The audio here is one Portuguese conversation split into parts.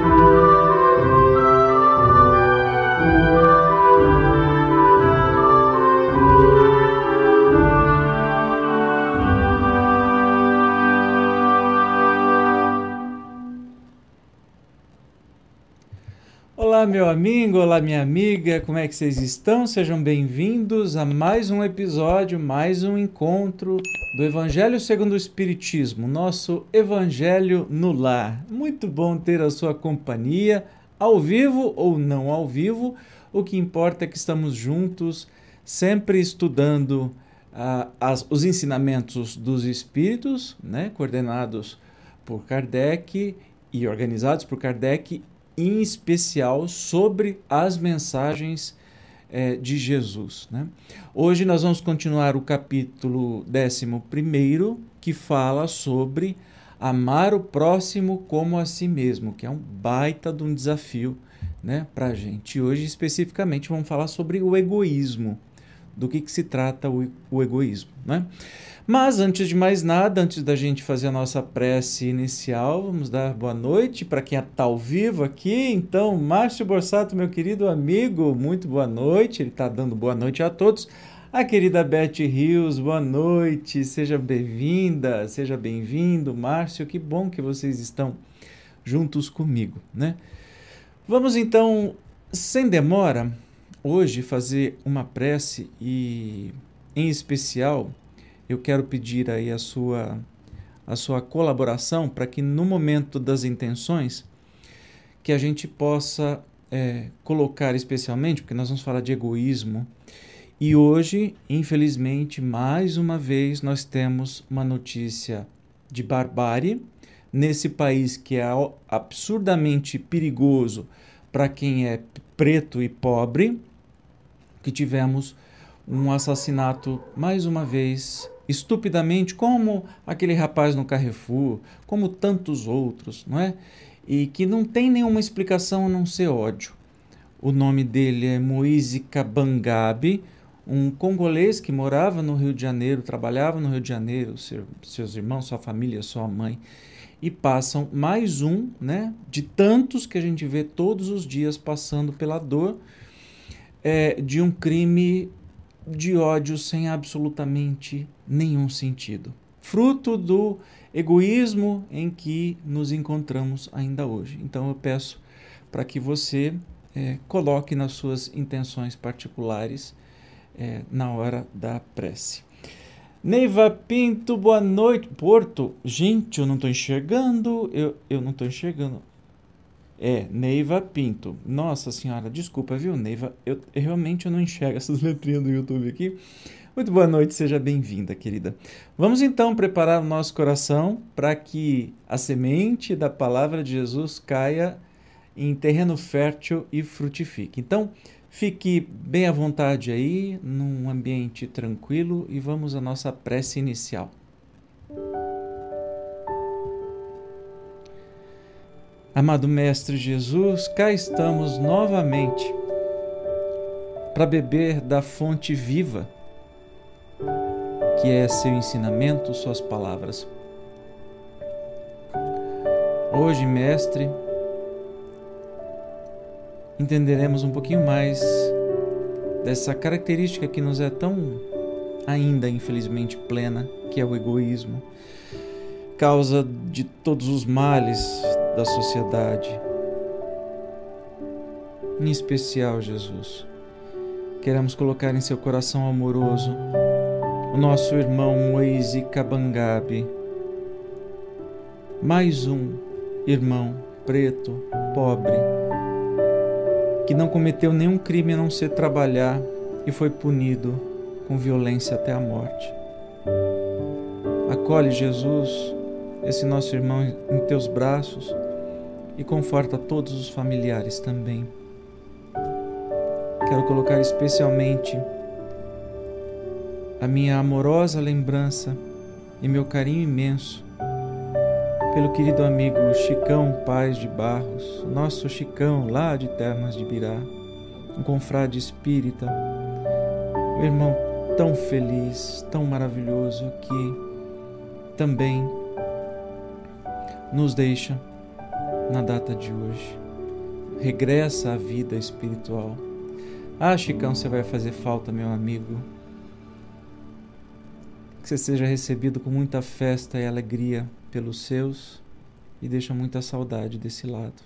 Olá, meu amigo, olá, minha amiga, como é que vocês estão? Sejam bem-vindos a mais um episódio, mais um encontro do Evangelho segundo o Espiritismo, nosso Evangelho no Lar. Muito bom ter a sua companhia, ao vivo ou não ao vivo, o que importa é que estamos juntos, sempre estudando uh, as, os ensinamentos dos Espíritos, né, coordenados por Kardec e organizados por Kardec em especial sobre as mensagens é, de Jesus. Né? Hoje nós vamos continuar o capítulo 11, que fala sobre amar o próximo como a si mesmo, que é um baita de um desafio né, para a gente. Hoje, especificamente, vamos falar sobre o egoísmo, do que, que se trata o, o egoísmo. Né? Mas antes de mais nada, antes da gente fazer a nossa prece inicial, vamos dar boa noite para quem está ao vivo aqui. Então, Márcio Borsato, meu querido amigo, muito boa noite. Ele está dando boa noite a todos. A querida Beth Rios, boa noite, seja bem-vinda, seja bem-vindo. Márcio, que bom que vocês estão juntos comigo, né? Vamos então, sem demora, hoje fazer uma prece e, em especial, eu quero pedir aí a sua, a sua colaboração para que no momento das intenções que a gente possa é, colocar especialmente, porque nós vamos falar de egoísmo, e hoje, infelizmente, mais uma vez nós temos uma notícia de barbárie nesse país que é absurdamente perigoso para quem é preto e pobre, que tivemos um assassinato mais uma vez estupidamente, como aquele rapaz no Carrefour, como tantos outros, não é? E que não tem nenhuma explicação a não ser ódio. O nome dele é Moise Kabangabe, um congolês que morava no Rio de Janeiro, trabalhava no Rio de Janeiro, seu, seus irmãos, sua família, sua mãe, e passam mais um, né, de tantos que a gente vê todos os dias passando pela dor é, de um crime de ódio sem absolutamente nenhum sentido. Fruto do egoísmo em que nos encontramos ainda hoje. Então eu peço para que você é, coloque nas suas intenções particulares é, na hora da prece. Neiva Pinto, boa noite. Porto, gente, eu não estou enxergando, eu, eu não estou enxergando. É, Neiva Pinto. Nossa senhora, desculpa, viu, Neiva? Eu, eu realmente eu não enxergo essas letrinhas do YouTube aqui. Muito boa noite, seja bem-vinda, querida. Vamos então preparar o nosso coração para que a semente da palavra de Jesus caia em terreno fértil e frutifique. Então, fique bem à vontade aí, num ambiente tranquilo e vamos à nossa prece inicial. Amado Mestre Jesus, cá estamos novamente para beber da fonte viva, que é seu ensinamento, suas palavras. Hoje, Mestre, entenderemos um pouquinho mais dessa característica que nos é tão ainda infelizmente plena, que é o egoísmo, causa de todos os males da sociedade. Em especial, Jesus, queremos colocar em seu coração amoroso o nosso irmão Moise Kabangabe, mais um irmão preto, pobre, que não cometeu nenhum crime a não ser trabalhar e foi punido com violência até a morte. Acolhe, Jesus, esse nosso irmão em teus braços e conforta todos os familiares também. Quero colocar especialmente a minha amorosa lembrança e meu carinho imenso pelo querido amigo Chicão Paz de Barros, nosso Chicão lá de Termas de Birá, um confrade espírita, um irmão tão feliz, tão maravilhoso que também nos deixa na data de hoje. Regressa à vida espiritual. Ah, Chicão, você vai fazer falta, meu amigo. Que você seja recebido com muita festa e alegria pelos seus e deixa muita saudade desse lado.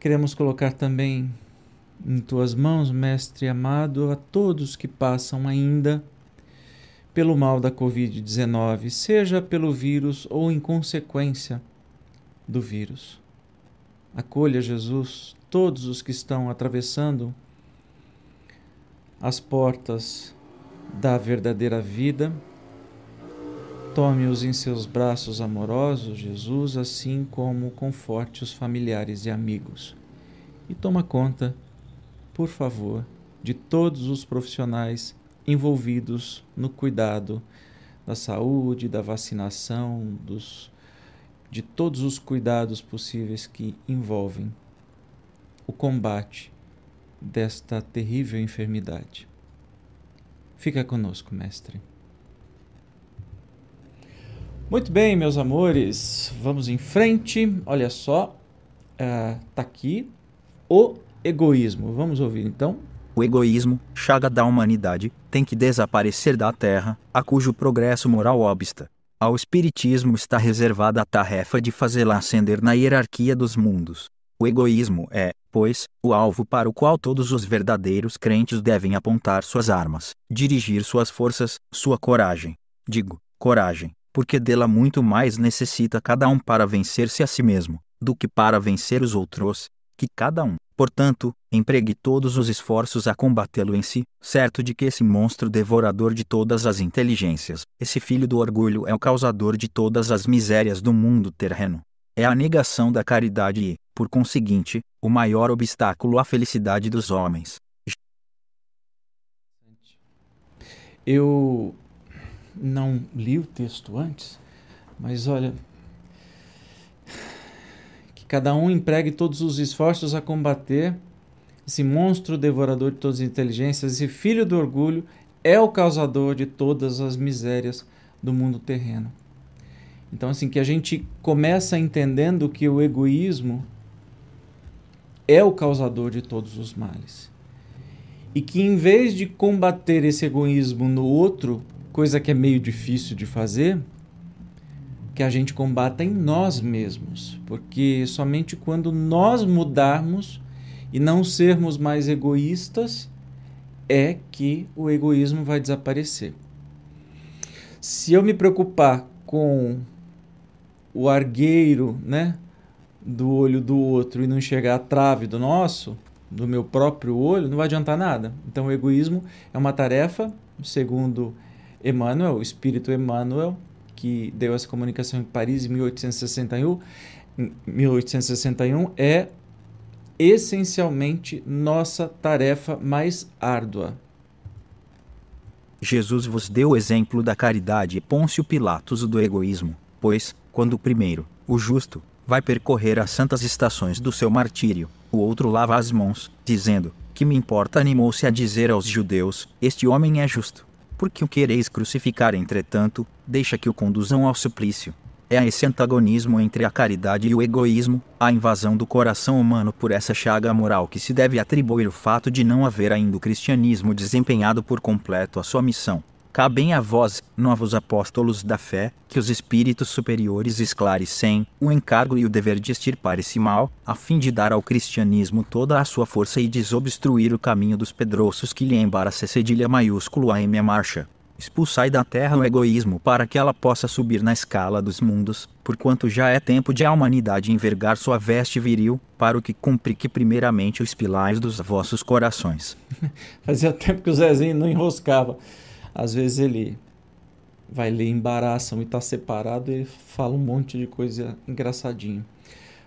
Queremos colocar também em tuas mãos, Mestre amado, a todos que passam ainda pelo mal da Covid-19, seja pelo vírus ou em consequência do vírus. Acolha, Jesus, todos os que estão atravessando as portas da verdadeira vida. Tome-os em seus braços amorosos, Jesus, assim como conforte os familiares e amigos. E toma conta, por favor, de todos os profissionais envolvidos no cuidado da saúde, da vacinação, dos, de todos os cuidados possíveis que envolvem o combate desta terrível enfermidade. Fica conosco, mestre. Muito bem, meus amores, vamos em frente. Olha só, uh, tá aqui o egoísmo. Vamos ouvir então. O egoísmo, chaga da humanidade, tem que desaparecer da Terra, a cujo progresso moral obsta. Ao Espiritismo está reservada a tarefa de fazê-la ascender na hierarquia dos mundos. O egoísmo é, pois, o alvo para o qual todos os verdadeiros crentes devem apontar suas armas, dirigir suas forças, sua coragem. Digo, coragem, porque dela muito mais necessita cada um para vencer-se a si mesmo, do que para vencer os outros. Que cada um, Portanto, empregue todos os esforços a combatê-lo em si, certo de que esse monstro devorador de todas as inteligências, esse filho do orgulho é o causador de todas as misérias do mundo terreno. É a negação da caridade e, por conseguinte, o maior obstáculo à felicidade dos homens. Eu não li o texto antes, mas olha, cada um empregue todos os esforços a combater esse monstro devorador de todas as inteligências, esse filho do orgulho é o causador de todas as misérias do mundo terreno. Então, assim, que a gente começa entendendo que o egoísmo é o causador de todos os males. E que em vez de combater esse egoísmo no outro, coisa que é meio difícil de fazer, que a gente combata em nós mesmos, porque somente quando nós mudarmos e não sermos mais egoístas é que o egoísmo vai desaparecer. Se eu me preocupar com o argueiro, né, do olho do outro e não enxergar a trave do nosso, do meu próprio olho, não vai adiantar nada. Então o egoísmo é uma tarefa, segundo Emmanuel, o espírito Emmanuel, que deu essa comunicação em Paris em 1861, 1861 é essencialmente nossa tarefa mais árdua. Jesus vos deu o exemplo da caridade e Pôncio Pilatos do egoísmo, pois, quando o primeiro, o justo, vai percorrer as santas estações do seu martírio, o outro lava as mãos, dizendo: Que me importa animou-se a dizer aos judeus: Este homem é justo porque o quereis crucificar, entretanto, deixa que o conduzam ao suplício. É esse antagonismo entre a caridade e o egoísmo, a invasão do coração humano por essa chaga moral que se deve atribuir o fato de não haver ainda o cristianismo desempenhado por completo a sua missão. Cabem a vós, novos apóstolos da fé, que os espíritos superiores esclarecem o encargo e o dever de extirpar esse mal, a fim de dar ao cristianismo toda a sua força e desobstruir o caminho dos pedroços que lhe embaraça cedilha maiúsculo a M marcha. Expulsai da terra o egoísmo para que ela possa subir na escala dos mundos, porquanto já é tempo de a humanidade envergar sua veste viril, para o que cumpre que primeiramente os pilares dos vossos corações. Fazia tempo que o Zezinho não enroscava às vezes ele vai ler embaraçam e está separado e fala um monte de coisa engraçadinha.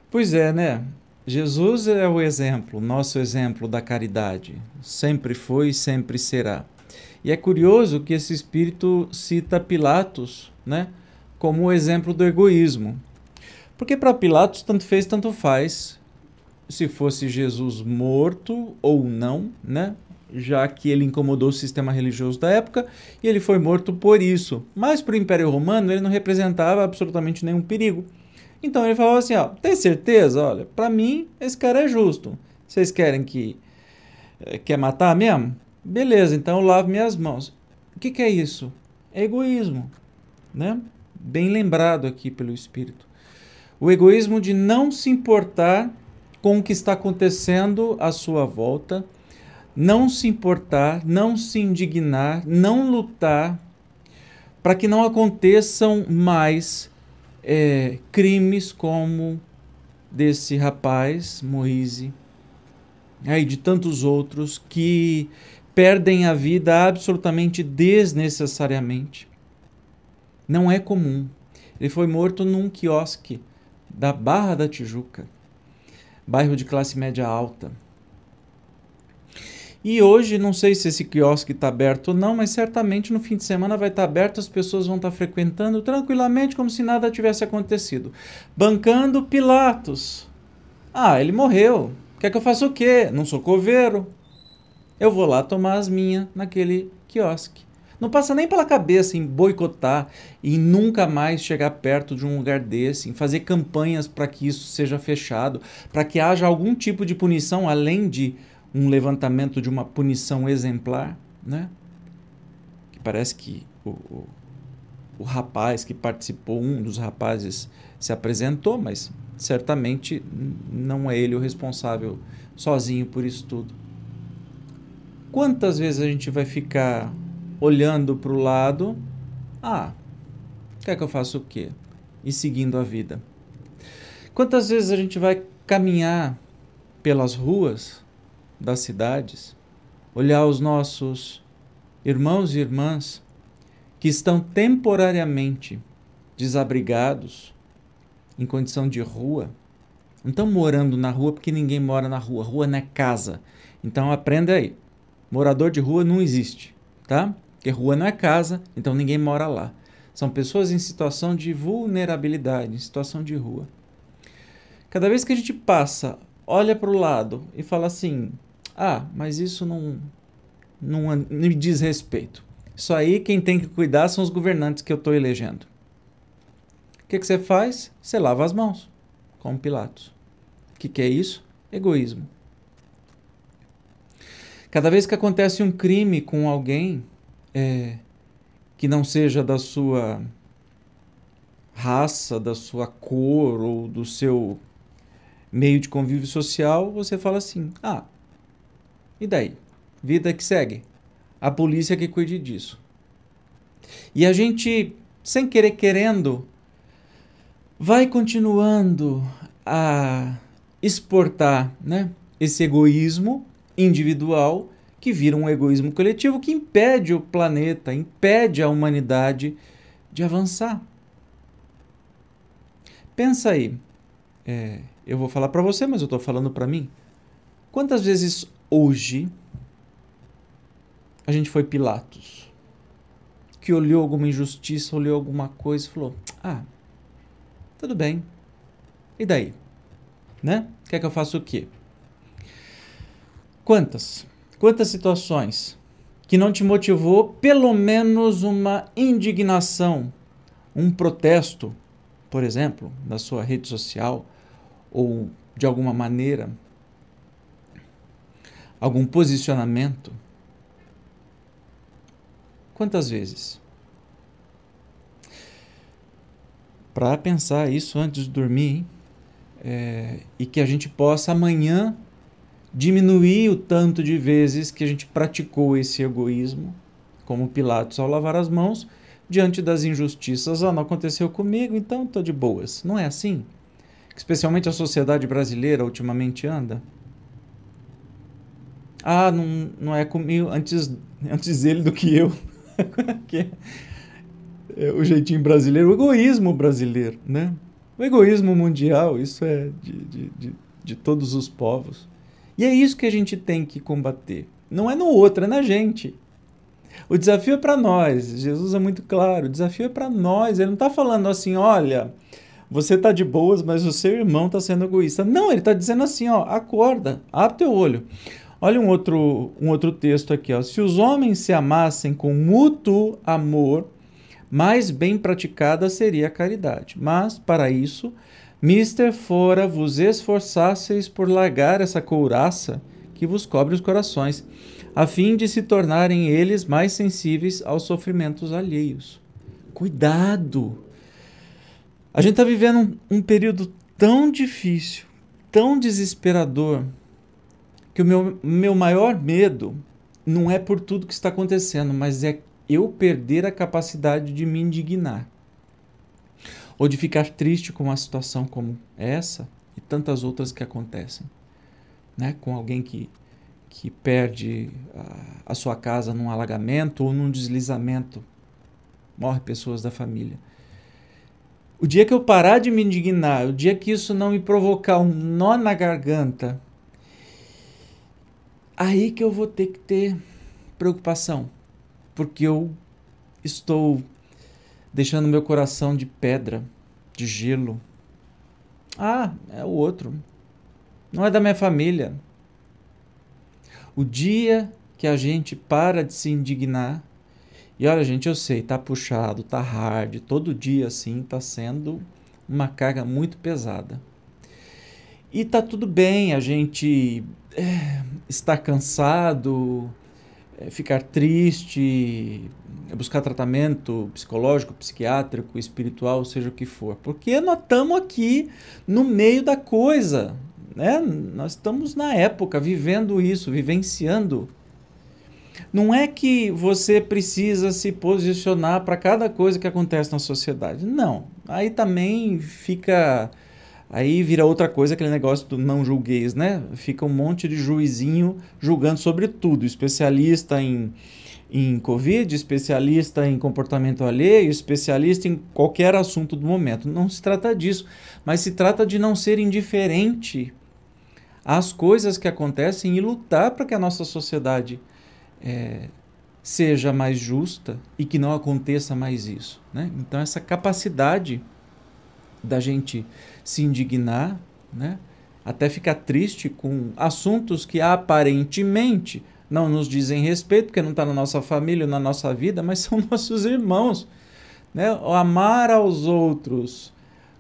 Pois é, né? Jesus é o exemplo, nosso exemplo da caridade. Sempre foi e sempre será. E é curioso que esse espírito cita Pilatos, né, como o exemplo do egoísmo. Porque para Pilatos tanto fez, tanto faz se fosse Jesus morto ou não, né? Já que ele incomodou o sistema religioso da época e ele foi morto por isso. Mas para o Império Romano ele não representava absolutamente nenhum perigo. Então ele falou assim: ó, tem certeza? Olha, para mim esse cara é justo. Vocês querem que. Eh, quer matar mesmo? Beleza, então eu lavo minhas mãos. O que, que é isso? É egoísmo, né? Bem lembrado aqui pelo Espírito. O egoísmo de não se importar com o que está acontecendo à sua volta, não se importar, não se indignar, não lutar para que não aconteçam mais é, crimes como desse rapaz, Moise, e de tantos outros que perdem a vida absolutamente desnecessariamente. Não é comum. Ele foi morto num quiosque da Barra da Tijuca, bairro de classe média alta. E hoje, não sei se esse quiosque está aberto ou não, mas certamente no fim de semana vai estar tá aberto, as pessoas vão estar tá frequentando tranquilamente, como se nada tivesse acontecido. Bancando Pilatos. Ah, ele morreu. Quer que eu faça o quê? Não sou coveiro. Eu vou lá tomar as minhas naquele quiosque. Não passa nem pela cabeça em boicotar e nunca mais chegar perto de um lugar desse, em fazer campanhas para que isso seja fechado, para que haja algum tipo de punição além de um levantamento de uma punição exemplar, né? Que parece que o, o, o rapaz que participou, um dos rapazes, se apresentou, mas certamente não é ele o responsável sozinho por isso tudo. Quantas vezes a gente vai ficar olhando para o lado, ah, quer que eu faça o quê? E seguindo a vida. Quantas vezes a gente vai caminhar pelas ruas das cidades, olhar os nossos irmãos e irmãs que estão temporariamente desabrigados, em condição de rua, não estão morando na rua porque ninguém mora na rua. Rua não é casa. Então aprenda aí. Morador de rua não existe, tá? Porque rua não é casa, então ninguém mora lá. São pessoas em situação de vulnerabilidade, em situação de rua. Cada vez que a gente passa, olha para o lado e fala assim: ah, mas isso não, não, me diz respeito. Isso aí quem tem que cuidar são os governantes que eu estou elegendo. O que, que você faz? Você lava as mãos, como Pilatos. O que, que é isso? Egoísmo. Cada vez que acontece um crime com alguém é, que não seja da sua raça, da sua cor ou do seu meio de convívio social, você fala assim: ah, e daí? Vida que segue. A polícia que cuide disso. E a gente, sem querer querendo, vai continuando a exportar né, esse egoísmo individual que vira um egoísmo coletivo que impede o planeta, impede a humanidade de avançar. Pensa aí, é, eu vou falar para você, mas eu estou falando para mim. Quantas vezes hoje a gente foi Pilatos, que olhou alguma injustiça, olhou alguma coisa e falou: Ah, tudo bem. E daí? Né? Quer que eu faça o quê? Quantas? Quantas situações que não te motivou pelo menos uma indignação, um protesto, por exemplo, na sua rede social ou de alguma maneira algum posicionamento? Quantas vezes? Para pensar isso antes de dormir é, e que a gente possa amanhã diminuir o tanto de vezes que a gente praticou esse egoísmo, como Pilatos ao lavar as mãos, diante das injustiças. Ah, não aconteceu comigo, então estou de boas. Não é assim? Especialmente a sociedade brasileira ultimamente anda. Ah, não, não é comigo, antes, antes ele do que eu. que é o jeitinho brasileiro, o egoísmo brasileiro, né? O egoísmo mundial, isso é de, de, de, de todos os povos. E é isso que a gente tem que combater. Não é no outro, é na gente. O desafio é para nós. Jesus é muito claro. O desafio é para nós. Ele não está falando assim, olha, você está de boas, mas o seu irmão está sendo egoísta. Não, ele está dizendo assim, ó, acorda, abre teu olho. Olha um outro, um outro texto aqui. Ó. Se os homens se amassem com mútuo amor, mais bem praticada seria a caridade. Mas, para isso, Mister fora vos esforçasseis por largar essa couraça que vos cobre os corações, a fim de se tornarem eles mais sensíveis aos sofrimentos alheios. Cuidado! A gente está vivendo um, um período tão difícil, tão desesperador, que o meu, meu maior medo não é por tudo que está acontecendo, mas é eu perder a capacidade de me indignar. Ou de ficar triste com uma situação como essa e tantas outras que acontecem. Né? Com alguém que, que perde a, a sua casa num alagamento ou num deslizamento. Morre pessoas da família. O dia que eu parar de me indignar, o dia que isso não me provocar um nó na garganta, aí que eu vou ter que ter preocupação, porque eu estou deixando meu coração de pedra, de gelo. Ah, é o outro. Não é da minha família. O dia que a gente para de se indignar, e olha, gente, eu sei, tá puxado, tá hard, todo dia assim tá sendo uma carga muito pesada. E tá tudo bem a gente é, estar cansado, é, ficar triste, buscar tratamento psicológico, psiquiátrico, espiritual, seja o que for. Porque nós estamos aqui no meio da coisa. Né? Nós estamos na época vivendo isso, vivenciando. Não é que você precisa se posicionar para cada coisa que acontece na sociedade. Não. Aí também fica Aí vira outra coisa, aquele negócio do não julgueis, né? Fica um monte de juizinho julgando sobre tudo, especialista em, em Covid, especialista em comportamento alheio, especialista em qualquer assunto do momento. Não se trata disso, mas se trata de não ser indiferente às coisas que acontecem e lutar para que a nossa sociedade é, seja mais justa e que não aconteça mais isso. Né? Então, essa capacidade da gente se indignar, né? até ficar triste com assuntos que aparentemente não nos dizem respeito, porque não está na nossa família, na nossa vida, mas são nossos irmãos. Né? Amar aos outros.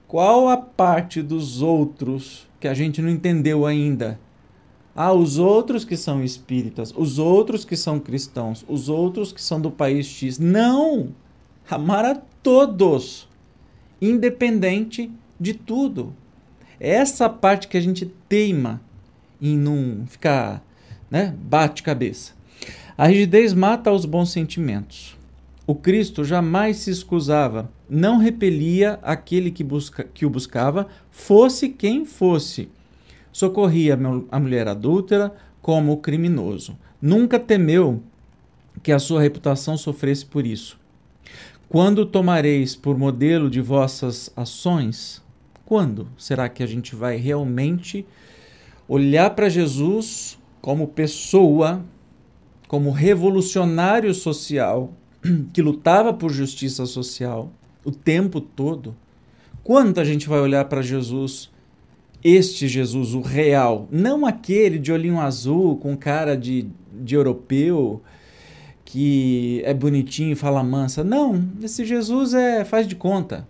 Qual a parte dos outros que a gente não entendeu ainda? Ah, os outros que são espíritas, os outros que são cristãos, os outros que são do país X. Não! Amar a todos independente de tudo. Essa parte que a gente teima em não ficar, né, bate cabeça. A rigidez mata os bons sentimentos. O Cristo jamais se excusava, não repelia aquele que, busca, que o buscava, fosse quem fosse. Socorria a mulher adúltera como o criminoso. Nunca temeu que a sua reputação sofresse por isso. Quando tomareis por modelo de vossas ações? Quando será que a gente vai realmente olhar para Jesus como pessoa, como revolucionário social que lutava por justiça social o tempo todo? Quando a gente vai olhar para Jesus, este Jesus, o real, não aquele de olhinho azul com cara de, de europeu? Que é bonitinho e fala mansa. Não, esse Jesus é faz de conta.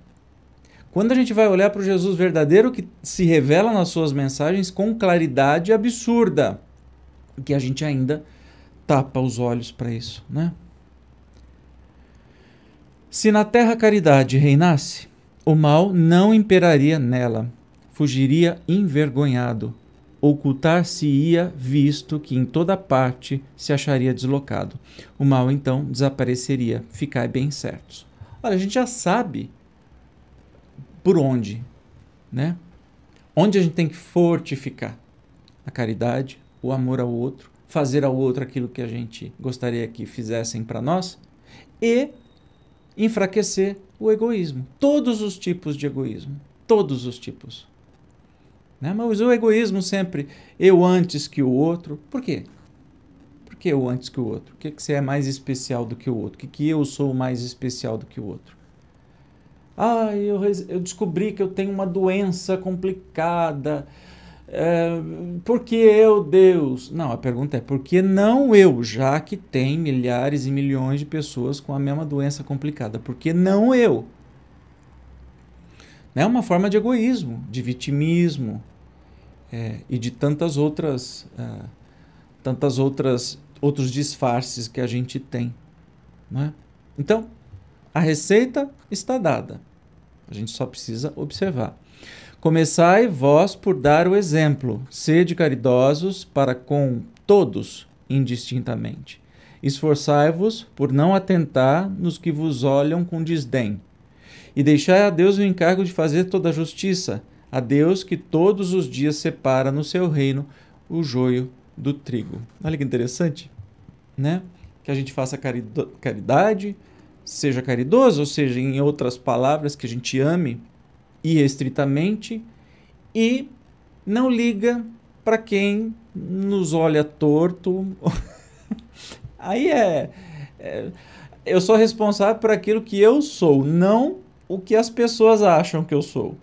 Quando a gente vai olhar para o Jesus verdadeiro que se revela nas suas mensagens com claridade absurda, que a gente ainda tapa os olhos para isso, né? Se na terra a caridade reinasse, o mal não imperaria nela, fugiria envergonhado, ocultar-se-ia, visto que em toda parte se acharia deslocado. O mal então desapareceria, ficai bem certos. Olha, a gente já sabe por onde, né? Onde a gente tem que fortificar a caridade, o amor ao outro, fazer ao outro aquilo que a gente gostaria que fizessem para nós e enfraquecer o egoísmo. Todos os tipos de egoísmo, todos os tipos. Né? Mas o egoísmo sempre, eu antes que o outro. Por quê? Por que eu antes que o outro? O que, que você é mais especial do que o outro? O que, que eu sou mais especial do que o outro? Ah, eu, eu descobri que eu tenho uma doença complicada. É, por que eu, Deus? Não, a pergunta é por que não eu, já que tem milhares e milhões de pessoas com a mesma doença complicada? Por que não eu? É uma forma de egoísmo, de vitimismo é, e de tantas outras, uh, tantas outras outros disfarces que a gente tem. Né? Então, a receita está dada. A gente só precisa observar. Começai vós por dar o exemplo, sede caridosos para com todos indistintamente. Esforçai-vos por não atentar nos que vos olham com desdém. E deixai a Deus o encargo de fazer toda a justiça, a Deus que todos os dias separa no seu reino o joio do trigo. Olha que interessante, né? Que a gente faça caridade, seja caridoso, ou seja, em outras palavras, que a gente ame irrestritamente e não liga para quem nos olha torto. Aí é, é, Eu sou responsável por aquilo que eu sou, não o que as pessoas acham que eu sou.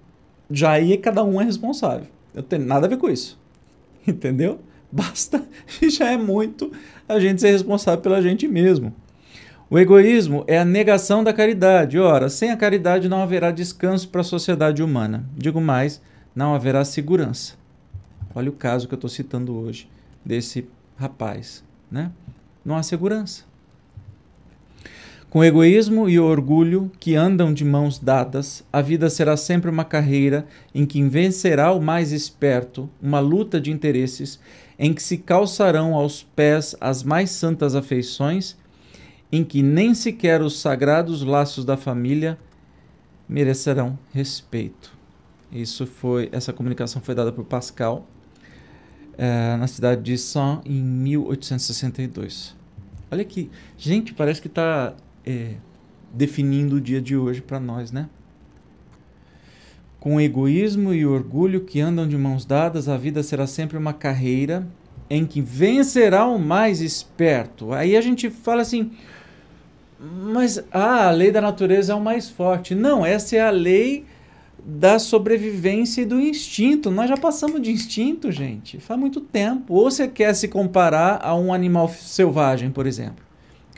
Já aí cada um é responsável. Eu tenho nada a ver com isso. Entendeu? Basta, já é muito a gente ser responsável pela gente mesmo. O egoísmo é a negação da caridade. Ora, sem a caridade não haverá descanso para a sociedade humana. Digo mais, não haverá segurança. Olha o caso que eu estou citando hoje desse rapaz, né? Não há segurança. Com o egoísmo e o orgulho que andam de mãos dadas, a vida será sempre uma carreira em que vencerá o mais esperto, uma luta de interesses em que se calçarão aos pés as mais santas afeições em que nem sequer os sagrados laços da família merecerão respeito. Isso foi, essa comunicação foi dada por Pascal é, na cidade de Saint em 1862. Olha aqui, gente, parece que está é, definindo o dia de hoje para nós, né? Com egoísmo e orgulho que andam de mãos dadas, a vida será sempre uma carreira em que vencerá o mais esperto. Aí a gente fala assim, mas ah, a lei da natureza é o mais forte. Não, essa é a lei da sobrevivência e do instinto. Nós já passamos de instinto, gente, faz muito tempo. Ou você quer se comparar a um animal selvagem, por exemplo,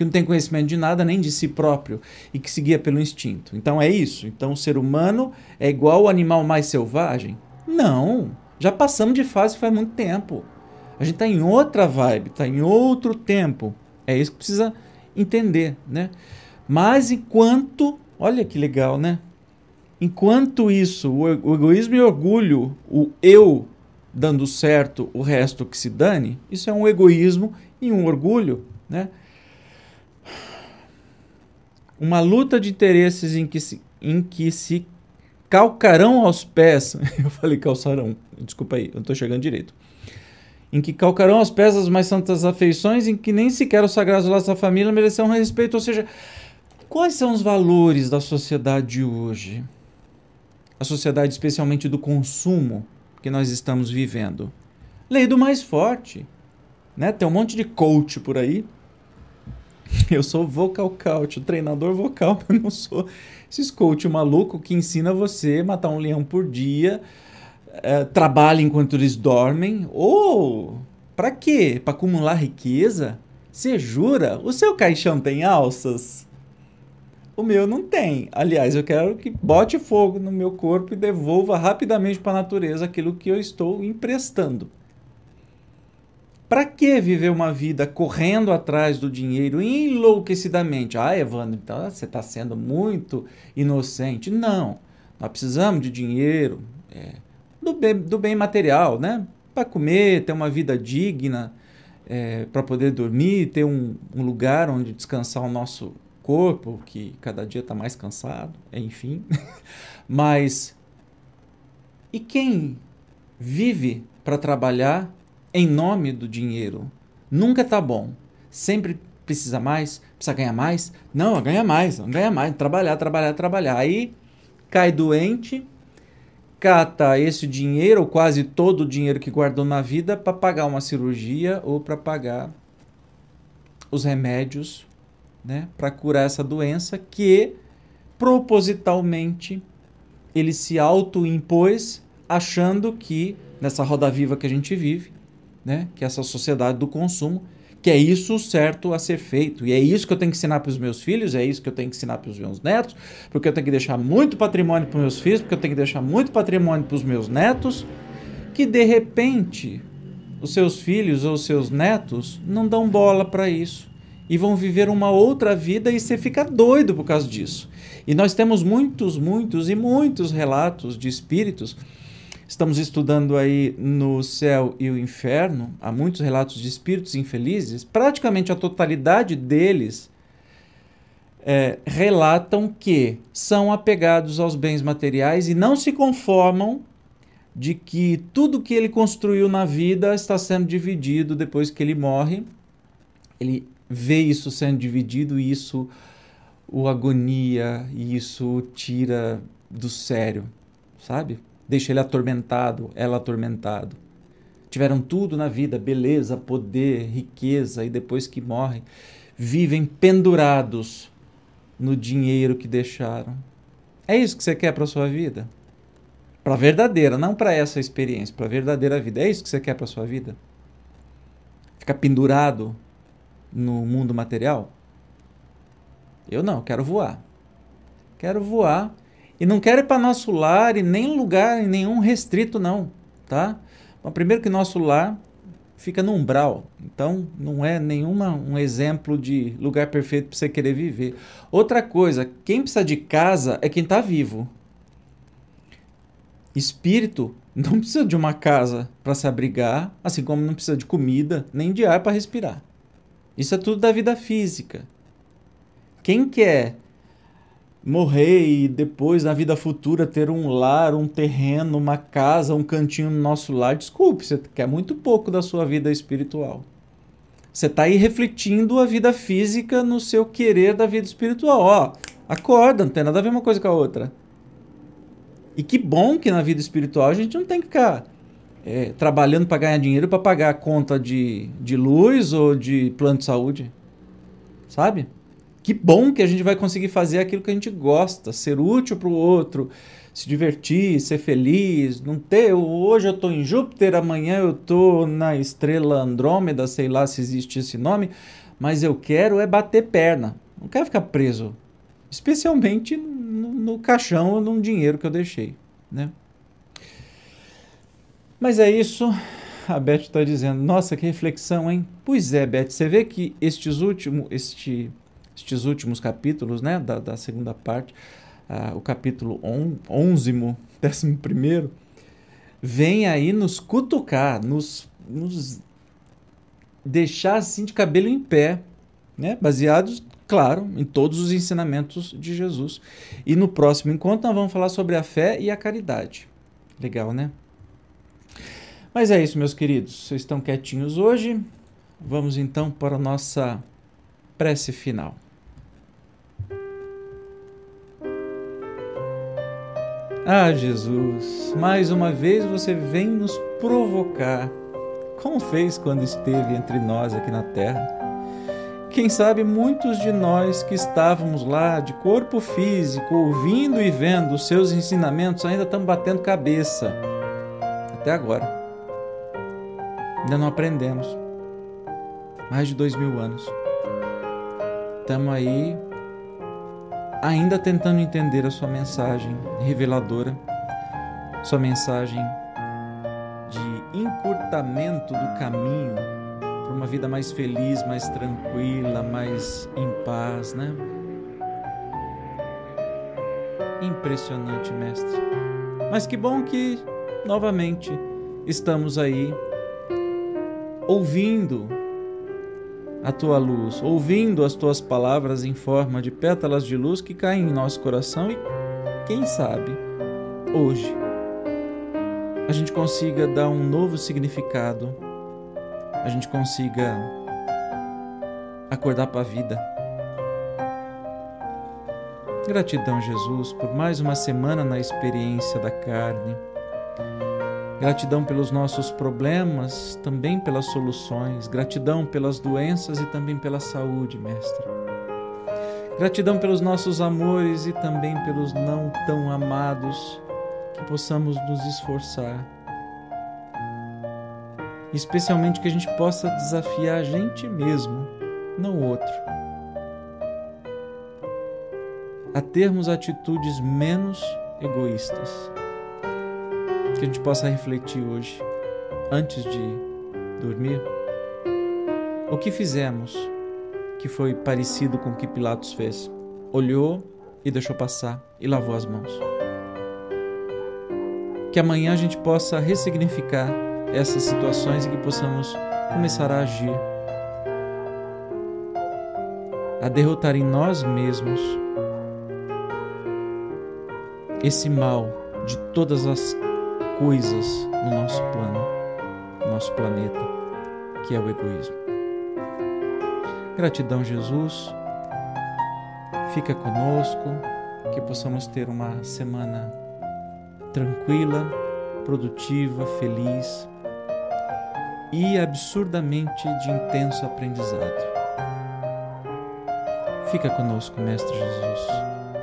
que não tem conhecimento de nada nem de si próprio e que se guia pelo instinto. Então é isso. Então o ser humano é igual ao animal mais selvagem? Não. Já passamos de fase faz muito tempo. A gente está em outra vibe, está em outro tempo. É isso que precisa entender, né? Mas enquanto, olha que legal, né? Enquanto isso, o, egoísmo e o orgulho, o eu dando certo, o resto que se dane, isso é um egoísmo e um orgulho, né? Uma luta de interesses em que se, em que se calcarão aos pés. Eu falei calçarão, desculpa aí, eu não estou chegando direito em que calcarão as peças mais santas afeições, em que nem sequer os sagrados laços da família merecerão respeito. Ou seja, quais são os valores da sociedade de hoje? A sociedade, especialmente do consumo que nós estamos vivendo. Lei do mais forte. Né? Tem um monte de coach por aí. Eu sou vocal coach, treinador vocal, eu não sou esses coach maluco que ensina você a matar um leão por dia, é, trabalha enquanto eles dormem? Ou para quê? Para acumular riqueza? Você jura? O seu caixão tem alças? O meu não tem. Aliás, eu quero que bote fogo no meu corpo e devolva rapidamente para a natureza aquilo que eu estou emprestando. Para que viver uma vida correndo atrás do dinheiro enlouquecidamente? Ah, Evandro, então você está sendo muito inocente. Não. Nós precisamos de dinheiro. É, do bem, do bem material, né? Para comer, ter uma vida digna, é, para poder dormir, ter um, um, lugar onde descansar o nosso corpo, que cada dia está mais cansado, enfim. Mas e quem vive para trabalhar em nome do dinheiro? Nunca tá bom. Sempre precisa mais, precisa ganhar mais. Não, ganha mais, ganha mais, trabalhar, trabalhar, trabalhar. Aí cai doente, cata esse dinheiro, ou quase todo o dinheiro que guardou na vida, para pagar uma cirurgia ou para pagar os remédios né, para curar essa doença que propositalmente ele se autoimpôs achando que nessa roda viva que a gente vive, né, que é essa sociedade do consumo, que é isso certo a ser feito. E é isso que eu tenho que ensinar para os meus filhos, é isso que eu tenho que ensinar para os meus netos, porque eu tenho que deixar muito patrimônio para os meus filhos, porque eu tenho que deixar muito patrimônio para os meus netos, que de repente os seus filhos ou os seus netos não dão bola para isso e vão viver uma outra vida e você fica doido por causa disso. E nós temos muitos, muitos e muitos relatos de espíritos Estamos estudando aí no céu e o inferno, há muitos relatos de espíritos infelizes, praticamente a totalidade deles é, relatam que são apegados aos bens materiais e não se conformam de que tudo que ele construiu na vida está sendo dividido depois que ele morre. Ele vê isso sendo dividido e isso o agonia, e isso o tira do sério, sabe? Deixa ele atormentado, ela atormentado. Tiveram tudo na vida, beleza, poder, riqueza, e depois que morrem, vivem pendurados no dinheiro que deixaram. É isso que você quer para sua vida? Para a verdadeira, não para essa experiência, para a verdadeira vida. É isso que você quer para sua vida? Ficar pendurado no mundo material? Eu não, quero voar. Quero voar e não quero ir para nosso lar e nem lugar em nenhum restrito, não, tá? Primeiro que nosso lar fica no umbral, então não é nenhuma um exemplo de lugar perfeito para você querer viver. Outra coisa, quem precisa de casa é quem está vivo. Espírito não precisa de uma casa para se abrigar, assim como não precisa de comida nem de ar para respirar. Isso é tudo da vida física. Quem quer morrer e depois na vida futura ter um lar, um terreno, uma casa, um cantinho no nosso lar, desculpe, você quer muito pouco da sua vida espiritual. Você está aí refletindo a vida física no seu querer da vida espiritual. Ó, acorda, não tem nada a ver uma coisa com a outra. E que bom que na vida espiritual a gente não tem que ficar é, trabalhando para ganhar dinheiro para pagar a conta de, de luz ou de plano de saúde. Sabe? Que bom que a gente vai conseguir fazer aquilo que a gente gosta, ser útil para o outro, se divertir, ser feliz, não ter. Hoje eu estou em Júpiter, amanhã eu estou na estrela Andrômeda, sei lá se existe esse nome, mas eu quero é bater perna. Não quero ficar preso, especialmente no, no caixão ou num dinheiro que eu deixei, né? Mas é isso. A Beth está dizendo, nossa, que reflexão, hein? Pois é, Beth, você vê que estes últimos, este estes últimos capítulos né, da, da segunda parte, uh, o capítulo on, onzimo, décimo primeiro, vem aí nos cutucar, nos, nos deixar assim de cabelo em pé, né, baseados, claro, em todos os ensinamentos de Jesus. E no próximo encontro nós vamos falar sobre a fé e a caridade. Legal, né? Mas é isso, meus queridos. Vocês estão quietinhos hoje. Vamos então para a nossa prece final. Ah, Jesus, mais uma vez você vem nos provocar, como fez quando esteve entre nós aqui na terra. Quem sabe muitos de nós que estávamos lá de corpo físico, ouvindo e vendo os seus ensinamentos, ainda estão batendo cabeça. Até agora. Ainda não aprendemos. Mais de dois mil anos. Estamos aí ainda tentando entender a sua mensagem reveladora, sua mensagem de encurtamento do caminho para uma vida mais feliz, mais tranquila, mais em paz, né? Impressionante, mestre. Mas que bom que novamente estamos aí ouvindo a tua luz, ouvindo as tuas palavras em forma de pétalas de luz que caem em nosso coração e, quem sabe, hoje a gente consiga dar um novo significado, a gente consiga acordar para a vida. Gratidão, Jesus, por mais uma semana na experiência da carne. Gratidão pelos nossos problemas, também pelas soluções. Gratidão pelas doenças e também pela saúde, Mestre. Gratidão pelos nossos amores e também pelos não tão amados, que possamos nos esforçar especialmente que a gente possa desafiar a gente mesmo, não o outro, a termos atitudes menos egoístas. Que a gente possa refletir hoje, antes de dormir, o que fizemos que foi parecido com o que Pilatos fez. Olhou e deixou passar e lavou as mãos. Que amanhã a gente possa ressignificar essas situações e que possamos começar a agir, a derrotar em nós mesmos esse mal de todas as coisas no nosso plano, no nosso planeta, que é o egoísmo. Gratidão, Jesus. Fica conosco, que possamos ter uma semana tranquila, produtiva, feliz e absurdamente de intenso aprendizado. Fica conosco, Mestre Jesus.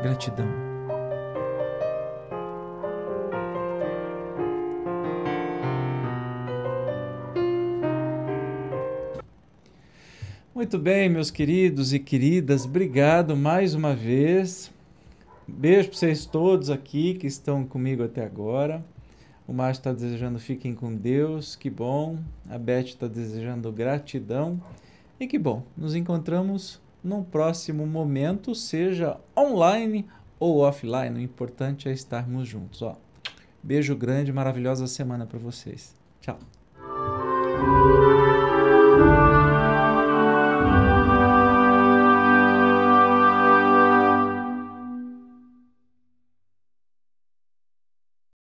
Gratidão. Muito bem, meus queridos e queridas, obrigado mais uma vez. Beijo para vocês todos aqui que estão comigo até agora. O Márcio está desejando fiquem com Deus, que bom. A Beth está desejando gratidão. E que bom, nos encontramos num próximo momento, seja online ou offline. O importante é estarmos juntos. Ó, beijo grande, maravilhosa semana para vocês. Tchau.